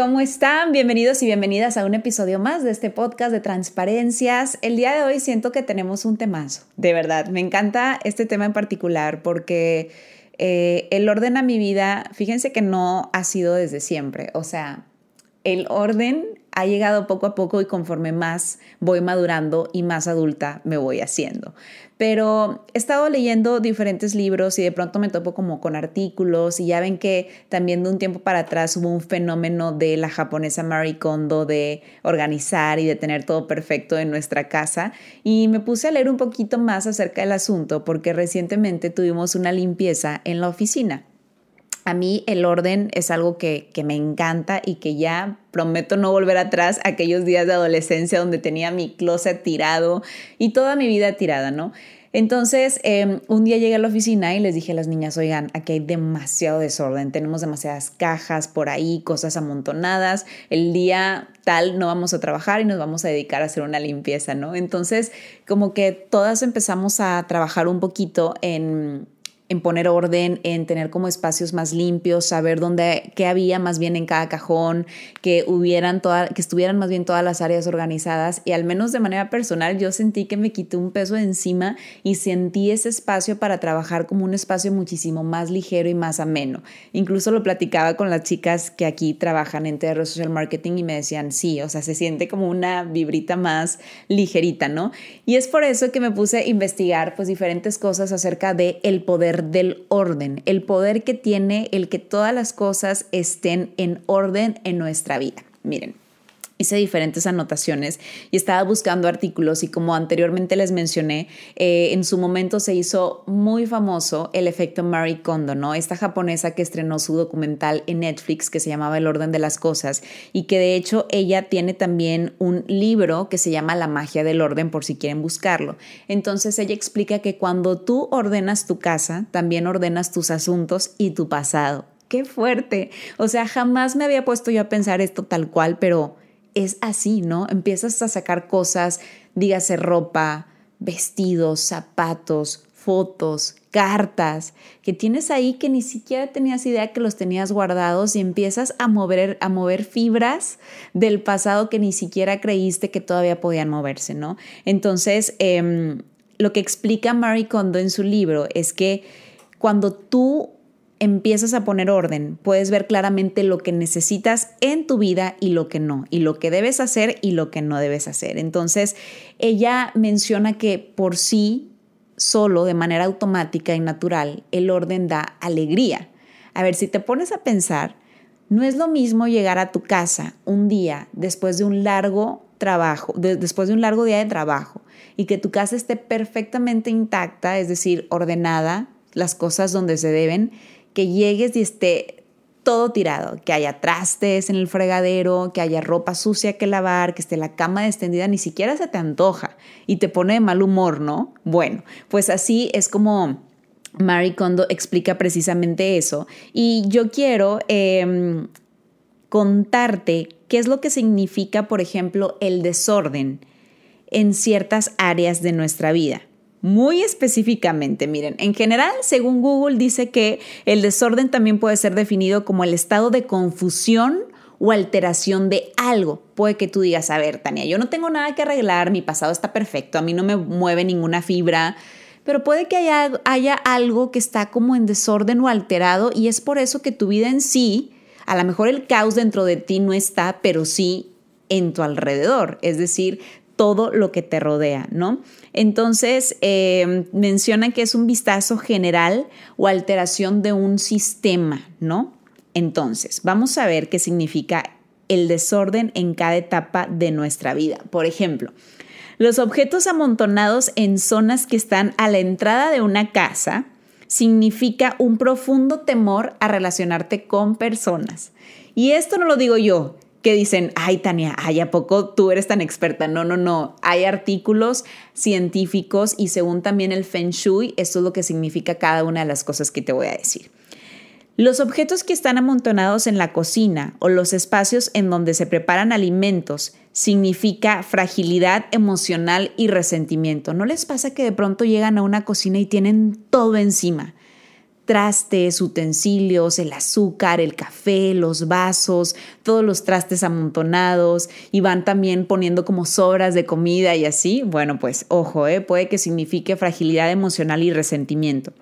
¿Cómo están? Bienvenidos y bienvenidas a un episodio más de este podcast de transparencias. El día de hoy siento que tenemos un temazo, de verdad. Me encanta este tema en particular porque eh, el orden a mi vida, fíjense que no ha sido desde siempre. O sea, el orden ha llegado poco a poco y conforme más voy madurando y más adulta me voy haciendo. Pero he estado leyendo diferentes libros y de pronto me topo como con artículos y ya ven que también de un tiempo para atrás hubo un fenómeno de la japonesa Marie Kondo de organizar y de tener todo perfecto en nuestra casa y me puse a leer un poquito más acerca del asunto porque recientemente tuvimos una limpieza en la oficina. A mí el orden es algo que, me encanta y que ya prometo no volver atrás aquellos días de adolescencia donde tenía mi closet tirado y toda mi vida tirada, ¿no? Entonces, em, un día llegué a la oficina y les dije a las niñas, oigan, aquí hay demasiado desorden, tenemos demasiadas cajas por ahí, cosas amontonadas, el día tal no vamos a trabajar y nos vamos a dedicar a hacer una limpieza, ¿no? Entonces, como que todas empezamos a trabajar un poquito en en poner orden, en tener como espacios más limpios, saber dónde, qué había más bien en cada cajón, que hubieran toda, que estuvieran más bien todas las áreas organizadas y al menos de manera personal yo sentí que me quité un peso de encima y sentí ese espacio para trabajar como un espacio muchísimo más ligero y más ameno. Incluso lo platicaba con las chicas que aquí trabajan en TR Social Marketing y me decían, sí, o sea, se siente como una vibrita más ligerita, ¿no? Y es por eso que me puse a investigar pues diferentes cosas acerca de el poder del orden, el poder que tiene el que todas las cosas estén en orden en nuestra vida. Miren, hice diferentes anotaciones y estaba buscando artículos y como anteriormente les mencioné, eh, en su momento se hizo muy famoso el efecto Marie Kondo, ¿no? Esta japonesa que estrenó su documental en Netflix que se llamaba El orden de las cosas y que de hecho ella tiene también un libro que se llama La magia del orden por si quieren buscarlo. Entonces ella explica que cuando tú ordenas tu casa, también ordenas tus asuntos y tu pasado. ¡Qué fuerte! O sea, jamás me había puesto yo a pensar esto tal cual, pero es así, ¿no? Empiezas a sacar cosas, dígase ropa, vestidos, zapatos, fotos, cartas que tienes ahí que ni siquiera tenías idea que los tenías guardados y empiezas a mover, a mover fibras del pasado que ni siquiera creíste que todavía podían moverse, ¿no? Entonces, em, lo que explica Marie Kondo en su libro es que cuando tú empiezas a poner orden, puedes ver claramente lo que necesitas en tu vida y lo que no, y lo que debes hacer y lo que no debes hacer. Entonces, ella menciona que por sí, solo, de manera automática y natural, el orden da alegría. A ver, si te pones a pensar, no es lo mismo llegar a tu casa un día después de un largo trabajo, después de un largo día de trabajo, y que tu casa esté perfectamente intacta, es decir, ordenada, las cosas donde se deben, que llegues y esté todo tirado, que haya trastes en el fregadero, que haya ropa sucia que lavar, que esté la cama extendida, ni siquiera se te antoja y te pone de mal humor, ¿no? Bueno, pues así es como Marie Kondo explica precisamente eso. Y yo quiero em, contarte qué es lo que significa, por ejemplo, el desorden en ciertas áreas de nuestra vida. Muy específicamente, miren, en general, según Google, dice que el desorden también puede ser definido como el estado de confusión o alteración de algo. Puede que tú digas, a ver, Tania, yo no tengo nada que arreglar, mi pasado está perfecto, a mí no me mueve ninguna fibra, pero puede que haya, haya algo que está como en desorden o alterado y es por eso que tu vida en sí, a lo mejor el caos dentro de ti no está, pero sí en tu alrededor. Es decir, todo lo que te rodea, ¿no? Entonces, eh, menciona que es un vistazo general o alteración de un sistema, ¿no? Entonces, vamos a ver qué significa el desorden en cada etapa de nuestra vida. Por ejemplo, los objetos amontonados en zonas que están a la entrada de una casa significa un profundo temor a relacionarte con personas. Y esto no lo digo yo, que dicen, ay Tania, ay, ¿a poco tú eres tan experta? No, no, no. Hay artículos científicos y según también el Feng Shui, esto es lo que significa cada una de las cosas que te voy a decir. Los objetos que están amontonados en la cocina o los espacios en donde se preparan alimentos significa fragilidad emocional y resentimiento. ¿No les pasa que de pronto llegan a una cocina y tienen todo encima? Trastes, utensilios, el azúcar, el café, los vasos, todos los trastes amontonados y van también poniendo como sobras de comida y así, bueno, pues ojo, ¿eh? puede que signifique fragilidad emocional y resentimiento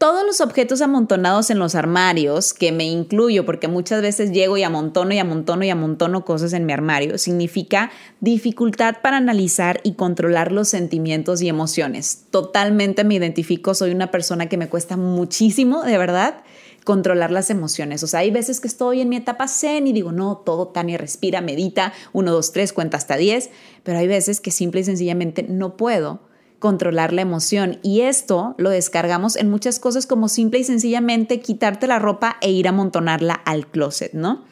todos los objetos amontonados en los armarios, que me incluyo porque muchas veces llego y amontono y amontono y amontono cosas en mi armario, significa dificultad para analizar y controlar los sentimientos y emociones. Totalmente me identifico, soy una persona que me cuesta muchísimo, de verdad, controlar las emociones. O sea, hay veces que estoy en mi etapa zen y digo, no, todo Tania respira, medita, uno, dos, tres, cuenta hasta diez, pero hay veces que simple y sencillamente no puedo controlar la emoción. Y esto lo descargamos en muchas cosas como simple y sencillamente quitarte la ropa e ir a amontonarla al closet, ¿no?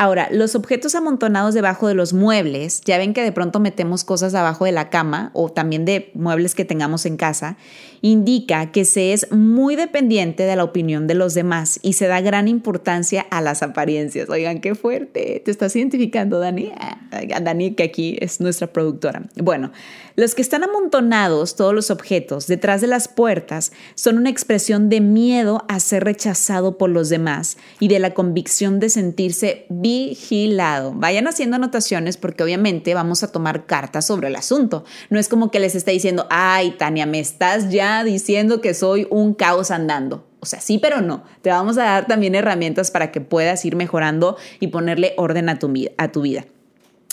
Ahora, los objetos amontonados debajo de los muebles, ya ven que de pronto metemos cosas abajo de la cama o también de muebles que tengamos en casa, indica que se es muy dependiente de la opinión de los demás y se da gran importancia a las apariencias. Oigan, qué fuerte. ¿Te estás identificando, Dani? Ah, Dani, que aquí es nuestra productora. Bueno, los que están amontonados, todos los objetos, detrás de las puertas, son una expresión de miedo a ser rechazado por los demás y de la convicción de sentirse vigilado. Vayan haciendo anotaciones porque obviamente vamos a tomar cartas sobre el asunto. No es como que les esté diciendo, ay, Tania, me estás ya diciendo que soy un caos andando. O sea, sí, pero no. Te vamos a dar también herramientas para que puedas ir mejorando y ponerle orden a tu, a tu vida.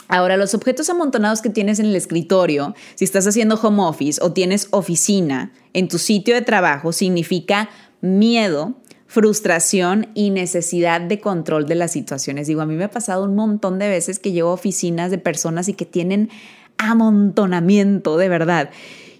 Ahora, los objetos amontonados que tienes en el escritorio, si estás haciendo home office o tienes oficina en tu sitio de trabajo, significa miedo, frustración y necesidad de control de las situaciones. Digo, a mí me ha pasado un montón de veces que llevo oficinas de personas y que tienen amontonamiento, de verdad.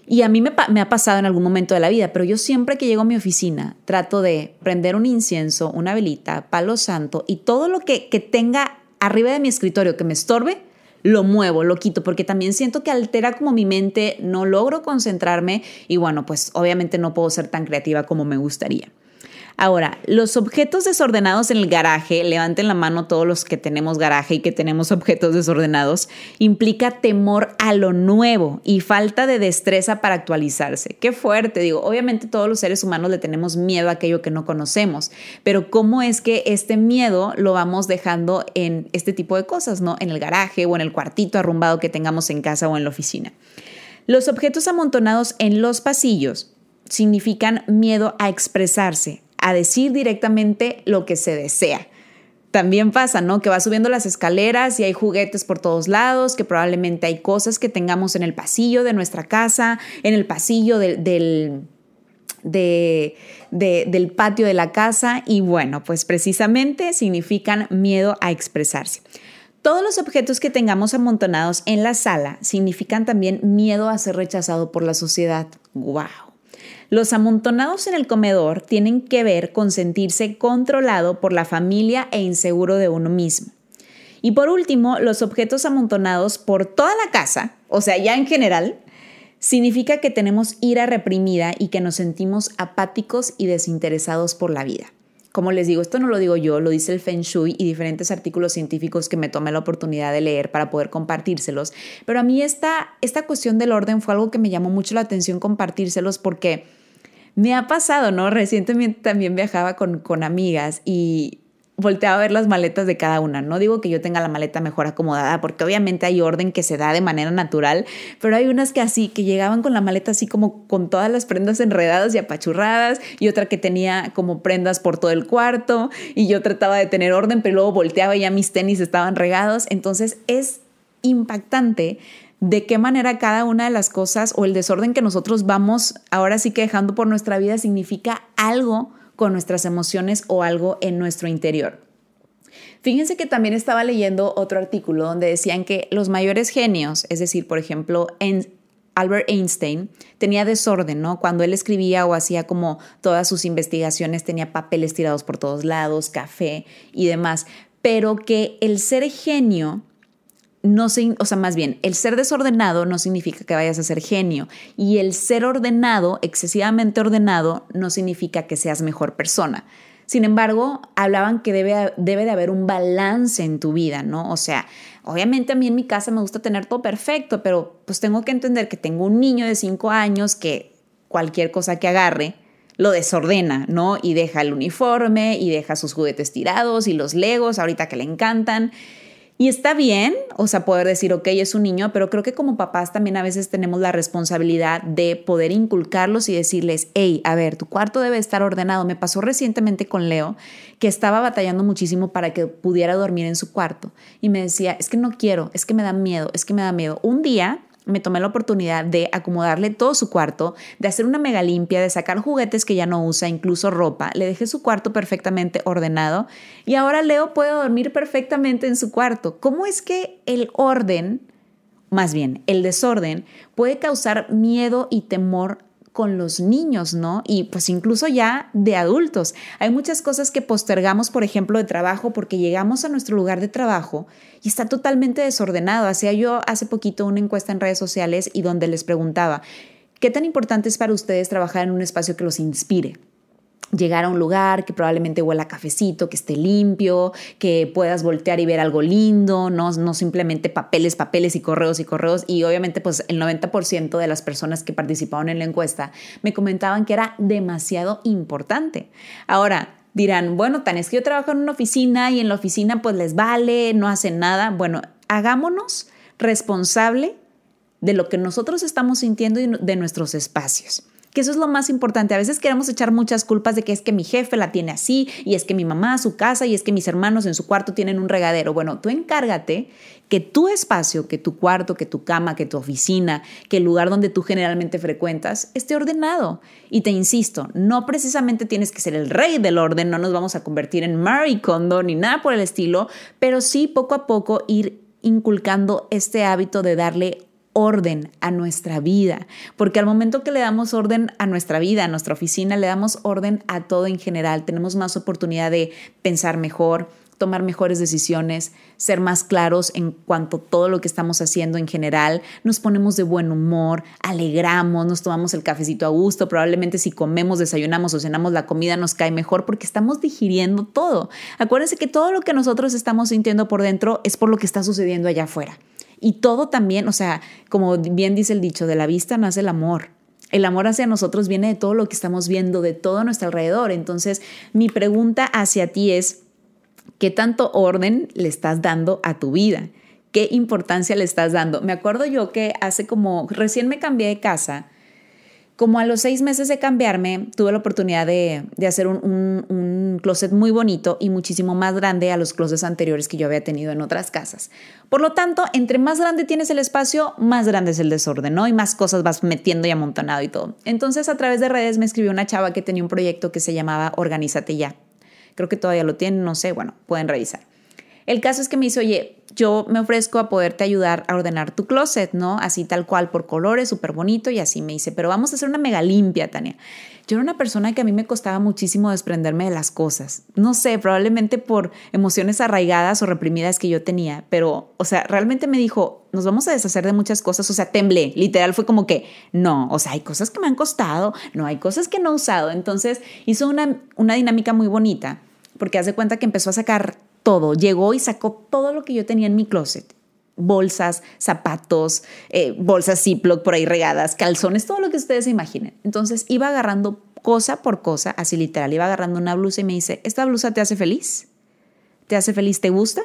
Y a mí me, me, ha pasado en algún momento de la vida, pero yo siempre que llego a mi oficina trato de prender un incienso, una velita, palo santo y todo lo que, que tenga arriba de mi escritorio que me estorbe, lo muevo, lo quito, porque también siento que altera como mi mente, no logro concentrarme y bueno, pues obviamente no puedo ser tan creativa como me gustaría. Ahora, los objetos desordenados en el garaje, levanten la mano todos los que tenemos garaje y que tenemos objetos desordenados, implica temor a lo nuevo y falta de destreza para actualizarse. Qué fuerte, digo, obviamente todos los seres humanos le tenemos miedo a aquello que no conocemos, pero ¿cómo es que este miedo lo vamos dejando en este tipo de cosas, ¿no? En el garaje o en el cuartito arrumbado que tengamos en casa o en la oficina. Los objetos amontonados en los pasillos significan miedo a expresarse, a decir directamente lo que se desea. También pasa, ¿no? Que va subiendo las escaleras y hay juguetes por todos lados, que probablemente hay cosas que tengamos en el pasillo de nuestra casa, en el pasillo del, del patio de la casa y bueno, pues precisamente significan miedo a expresarse. Todos los objetos que tengamos amontonados en la sala significan también miedo a ser rechazado por la sociedad. ¡Wow! Los amontonados en el comedor tienen que ver con sentirse controlado por la familia e inseguro de uno mismo. Y por último, los objetos amontonados por toda la casa, o sea, ya en general, significa que tenemos ira reprimida y que nos sentimos apáticos y desinteresados por la vida. Como les digo, esto no lo digo yo, lo dice el Feng Shui y diferentes artículos científicos que me tomé la oportunidad de leer para poder compartírselos. Pero a mí esta, esta cuestión del orden fue algo que me llamó mucho la atención compartírselos porque me ha pasado, ¿no? Recientemente también viajaba con, con amigas y volteaba a ver las maletas de cada una. No digo que yo tenga la maleta mejor acomodada, porque obviamente hay orden que se da de manera natural, pero hay unas que así, que llegaban con la maleta así como con todas las prendas enredadas y apachurradas, y otra que tenía como prendas por todo el cuarto, y yo trataba de tener orden, pero luego volteaba y ya mis tenis estaban regados. Entonces es impactante de qué manera cada una de las cosas o el desorden que nosotros vamos ahora sí que dejando por nuestra vida significa algo con nuestras emociones o algo en nuestro interior. Fíjense que también estaba leyendo otro artículo donde decían que los mayores genios, es decir, por ejemplo, en Albert Einstein tenía desorden, ¿no? Cuando él escribía o hacía como todas sus investigaciones tenía papeles tirados por todos lados, café y demás pero que el ser genio no o sea, más bien, el ser desordenado no significa que vayas a ser genio y el ser ordenado, excesivamente ordenado, no significa que seas mejor persona. Sin embargo, hablaban que debe, debe de haber un balance en tu vida, ¿no? O sea, obviamente a mí en mi casa me gusta tener todo perfecto, pero pues tengo que entender que tengo un niño de cinco años que cualquier cosa que agarre lo desordena, ¿no? Y deja el uniforme y deja sus juguetes tirados y los legos ahorita que le encantan. Y está bien, o sea, poder decir, ok, es un niño, pero creo que como papás también a veces tenemos la responsabilidad de poder inculcarlos y decirles, hey, a ver, tu cuarto debe estar ordenado. Me pasó recientemente con Leo, que estaba batallando muchísimo para que pudiera dormir en su cuarto. Y me decía, es que no quiero, es que me da miedo, es que me da miedo. Un día me tomé la oportunidad de acomodarle todo su cuarto, de hacer una mega limpia, de sacar juguetes que ya no usa, incluso ropa. Le dejé su cuarto perfectamente ordenado y ahora Leo puede dormir perfectamente en su cuarto. ¿Cómo es que el orden, más bien el desorden, puede causar miedo y temor con los niños, ¿no? Y pues incluso ya de adultos. Hay muchas cosas que postergamos, por ejemplo, de trabajo, porque llegamos a nuestro lugar de trabajo y está totalmente desordenado. Hacía yo hace poquito una encuesta en redes sociales y donde les preguntaba, ¿qué tan importante es para ustedes trabajar en un espacio que los inspire? Llegar a un lugar que probablemente huela a cafecito, que esté limpio, que puedas voltear y ver algo lindo, no, no simplemente papeles, papeles y correos y correos. Y obviamente pues el 90% de las personas que participaron en la encuesta me comentaban que era demasiado importante. Ahora, dirán, bueno, tan es que yo trabajo en una oficina y en la oficina pues les vale, no hacen nada. Bueno, hagámonos responsable de lo que nosotros estamos sintiendo y de nuestros espacios que eso es lo más importante. A veces queremos echar muchas culpas de que es que mi jefe la tiene así y es que mi mamá su casa y es que mis hermanos en su cuarto tienen un regadero. Bueno, tú encárgate que tu espacio, que tu cuarto, que tu cama, que tu oficina, que el lugar donde tú generalmente frecuentas esté ordenado. Y te insisto, no precisamente tienes que ser el rey del orden, no nos vamos a convertir en Marie Kondo ni nada por el estilo, pero sí poco a poco ir inculcando este hábito de darle orden a nuestra vida, porque al momento que le damos orden a nuestra vida, a nuestra oficina, le damos orden a todo en general, tenemos más oportunidad de pensar mejor, tomar mejores decisiones, ser más claros en cuanto a todo lo que estamos haciendo en general, nos ponemos de buen humor, alegramos, nos tomamos el cafecito a gusto, probablemente si comemos, desayunamos o cenamos la comida nos cae mejor porque estamos digiriendo todo. Acuérdense que todo lo que nosotros estamos sintiendo por dentro es por lo que está sucediendo allá afuera. Y todo también, o sea, como bien dice el dicho, de la vista nace el amor. El amor hacia nosotros viene de todo lo que estamos viendo, de todo nuestro alrededor. Entonces, mi pregunta hacia ti es, ¿qué tanto orden le estás dando a tu vida? ¿Qué importancia le estás dando? Me acuerdo yo que hace como, recién me cambié de casa como a los seis meses de cambiarme, tuve la oportunidad de, hacer un, closet muy bonito y muchísimo más grande a los closets anteriores que yo había tenido en otras casas. Por lo tanto, entre más grande tienes el espacio, más grande es el desorden, ¿no? Y más cosas vas metiendo y amontonado y todo. Entonces, a través de redes me escribió una chava que tenía un proyecto que se llamaba Organízate ya. Creo que todavía lo tienen, no sé, bueno, pueden revisar. El caso es que me dice, oye, yo me ofrezco a poderte ayudar a ordenar tu closet, ¿no? Así tal cual, por colores, súper bonito y así me dice, pero vamos a hacer una mega limpia, Tania. Yo era una persona que a mí me costaba muchísimo desprenderme de las cosas. No sé, probablemente por emociones arraigadas o reprimidas que yo tenía, pero, o sea, realmente me dijo, nos vamos a deshacer de muchas cosas, o sea, temblé, literal fue como que, no, o sea, hay cosas que me han costado, no, hay cosas que no he usado. Entonces hizo una, una dinámica muy bonita, porque hace cuenta que empezó a sacar todo. Llegó y sacó todo lo que yo tenía en mi closet. Bolsas, zapatos, eh, bolsas Ziploc por ahí regadas, calzones, todo lo que ustedes se imaginen. Entonces iba agarrando cosa por cosa, así literal, iba agarrando una blusa y me dice, ¿esta blusa te hace feliz? ¿Te hace feliz? ¿Te gusta?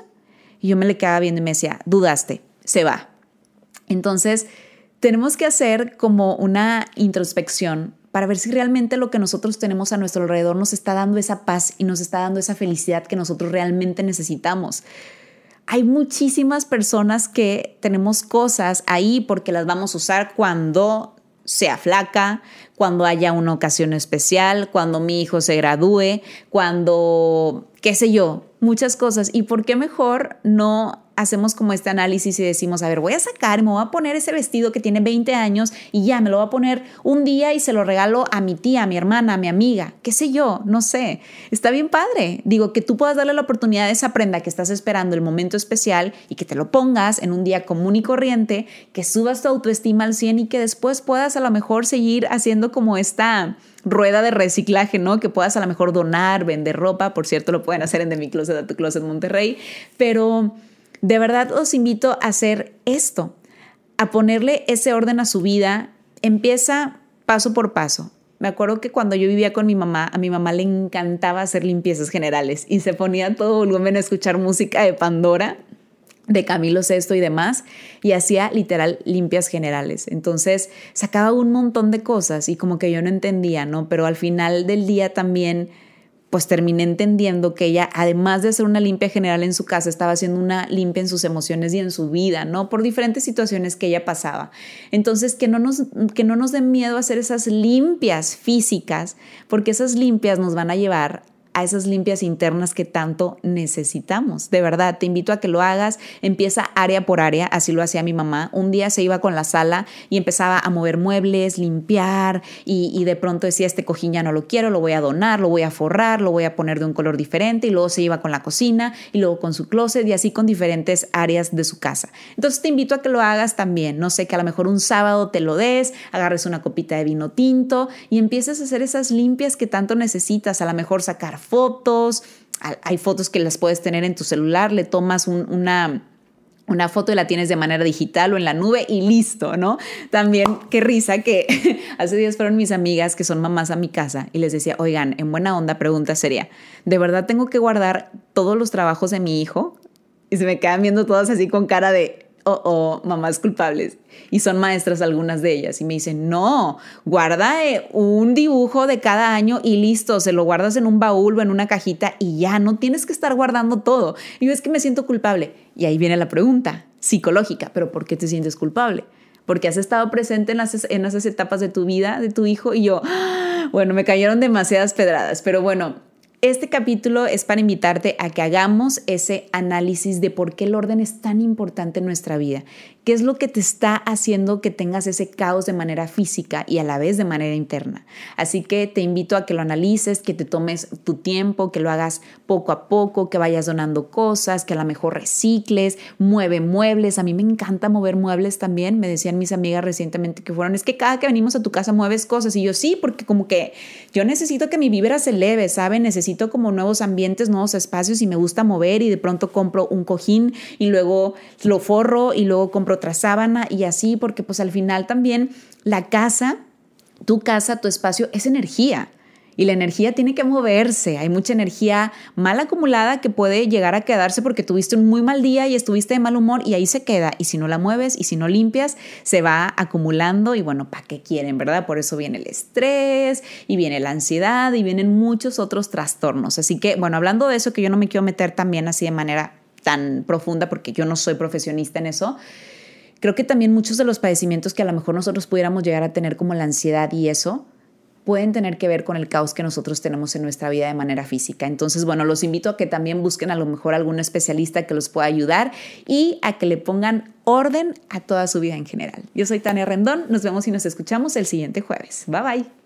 Y yo me le quedaba viendo y me decía, dudaste, se va. Entonces, tenemos que hacer como una introspección para ver si realmente lo que nosotros tenemos a nuestro alrededor nos está dando esa paz y nos está dando esa felicidad que nosotros realmente necesitamos. Hay muchísimas personas que tenemos cosas ahí porque las vamos a usar cuando sea flaca, cuando haya una ocasión especial, cuando mi hijo se gradúe, cuando, qué sé yo, muchas cosas. ¿Y por qué mejor no hacemos como este análisis y decimos, a ver, voy a sacar, me voy a poner ese vestido que tiene 20 años y ya me lo voy a poner un día y se lo regalo a mi tía, a mi hermana, a mi amiga, qué sé yo, no sé. Está bien padre. Digo, que tú puedas darle la oportunidad a esa prenda que estás esperando el momento especial y que te lo pongas en un día común y corriente, que subas tu autoestima al 100 y que después puedas a lo mejor seguir haciendo como esta rueda de reciclaje, ¿no? Que puedas a lo mejor donar, vender ropa, por cierto, lo pueden hacer en De Mi Closet a Tu Closet Monterrey, pero de verdad os invito a hacer esto, a ponerle ese orden a su vida, empieza paso por paso. Me acuerdo que cuando yo vivía con mi mamá, a mi mamá le encantaba hacer limpiezas generales y se ponía todo volumen a escuchar música de Pandora de Camilo Sesto y demás, y hacía literal limpias generales. Entonces sacaba un montón de cosas y como que yo no entendía, ¿no? Pero al final del día también, pues terminé entendiendo que ella, además de hacer una limpia general en su casa, estaba haciendo una limpia en sus emociones y en su vida, ¿no? Por diferentes situaciones que ella pasaba. Entonces, que no nos, que no nos den miedo hacer esas limpias físicas, porque esas limpias nos van a llevar a esas limpias internas que tanto necesitamos. De verdad, te invito a que lo hagas. Empieza área por área, así lo hacía mi mamá. Un día se iba con la sala y empezaba a mover muebles, limpiar y, de pronto decía, este cojín ya no lo quiero, lo voy a donar, lo voy a forrar, lo voy a poner de un color diferente y luego se iba con la cocina y luego con su closet y así con diferentes áreas de su casa. Entonces te invito a que lo hagas también. No sé, que a lo mejor un sábado te lo des, agarres una copita de vino tinto y empieces a hacer esas limpias que tanto necesitas. A lo mejor sacar fotos, hay fotos que las puedes tener en tu celular, le tomas una una foto y la tienes de manera digital o en la nube y listo, ¿no? También, qué risa que hace días fueron mis amigas que son mamás a mi casa y les decía, oigan, en buena onda, pregunta sería, ¿de verdad tengo que guardar todos los trabajos de mi hijo? Y se me quedan viendo todas así con cara de, o, mamás culpables. Y son maestras algunas de ellas. Y me dicen, no, guarda eh, un dibujo de cada año y listo, se lo guardas en un baúl o en una cajita y ya, no tienes que estar guardando todo. Y yo es que me siento culpable. Y ahí viene la pregunta psicológica, pero ¿por qué te sientes culpable? Porque has estado presente en, las, en esas etapas de tu vida, de tu hijo, y yo, ¡ah! bueno, me cayeron demasiadas pedradas, pero bueno, este capítulo es para invitarte a que hagamos ese análisis de por qué el orden es tan importante en nuestra vida. ¿Qué es lo que te está haciendo que tengas ese caos de manera física y a la vez de manera interna? Así que te invito a que lo analices, que te tomes tu tiempo, que lo hagas poco a poco, que vayas donando cosas, que a lo mejor recicles, mueve muebles. A mí me encanta mover muebles también. Me decían mis amigas recientemente que fueron, es que cada que venimos a tu casa mueves cosas. Y yo sí, porque como que yo necesito que mi vibra se eleve, ¿saben? Necesito como nuevos ambientes, nuevos espacios y me gusta mover y de pronto compro un cojín y luego lo forro y luego otra sábana y así, porque pues al final también la casa, tu casa, tu espacio es energía. Y la energía tiene que moverse. Hay mucha energía mal acumulada que puede llegar a quedarse porque tuviste un muy mal día y estuviste de mal humor y ahí se queda. Y si no la mueves y si no limpias, se va acumulando y bueno, ¿para qué quieren, verdad? Por eso viene el estrés y viene la ansiedad y vienen muchos otros trastornos. Así que, bueno, hablando de eso, que yo no me quiero meter también así de manera tan profunda porque yo no soy profesionista en eso. Creo que también muchos de los padecimientos que a lo mejor nosotros pudiéramos llegar a tener como la ansiedad y eso, pueden tener que ver con el caos que nosotros tenemos en nuestra vida de manera física. Entonces, bueno, los invito a que también busquen a lo mejor algún especialista que los pueda ayudar y a que le pongan orden a toda su vida en general. Yo soy Tania Rendón, nos vemos y nos escuchamos el siguiente jueves. Bye bye.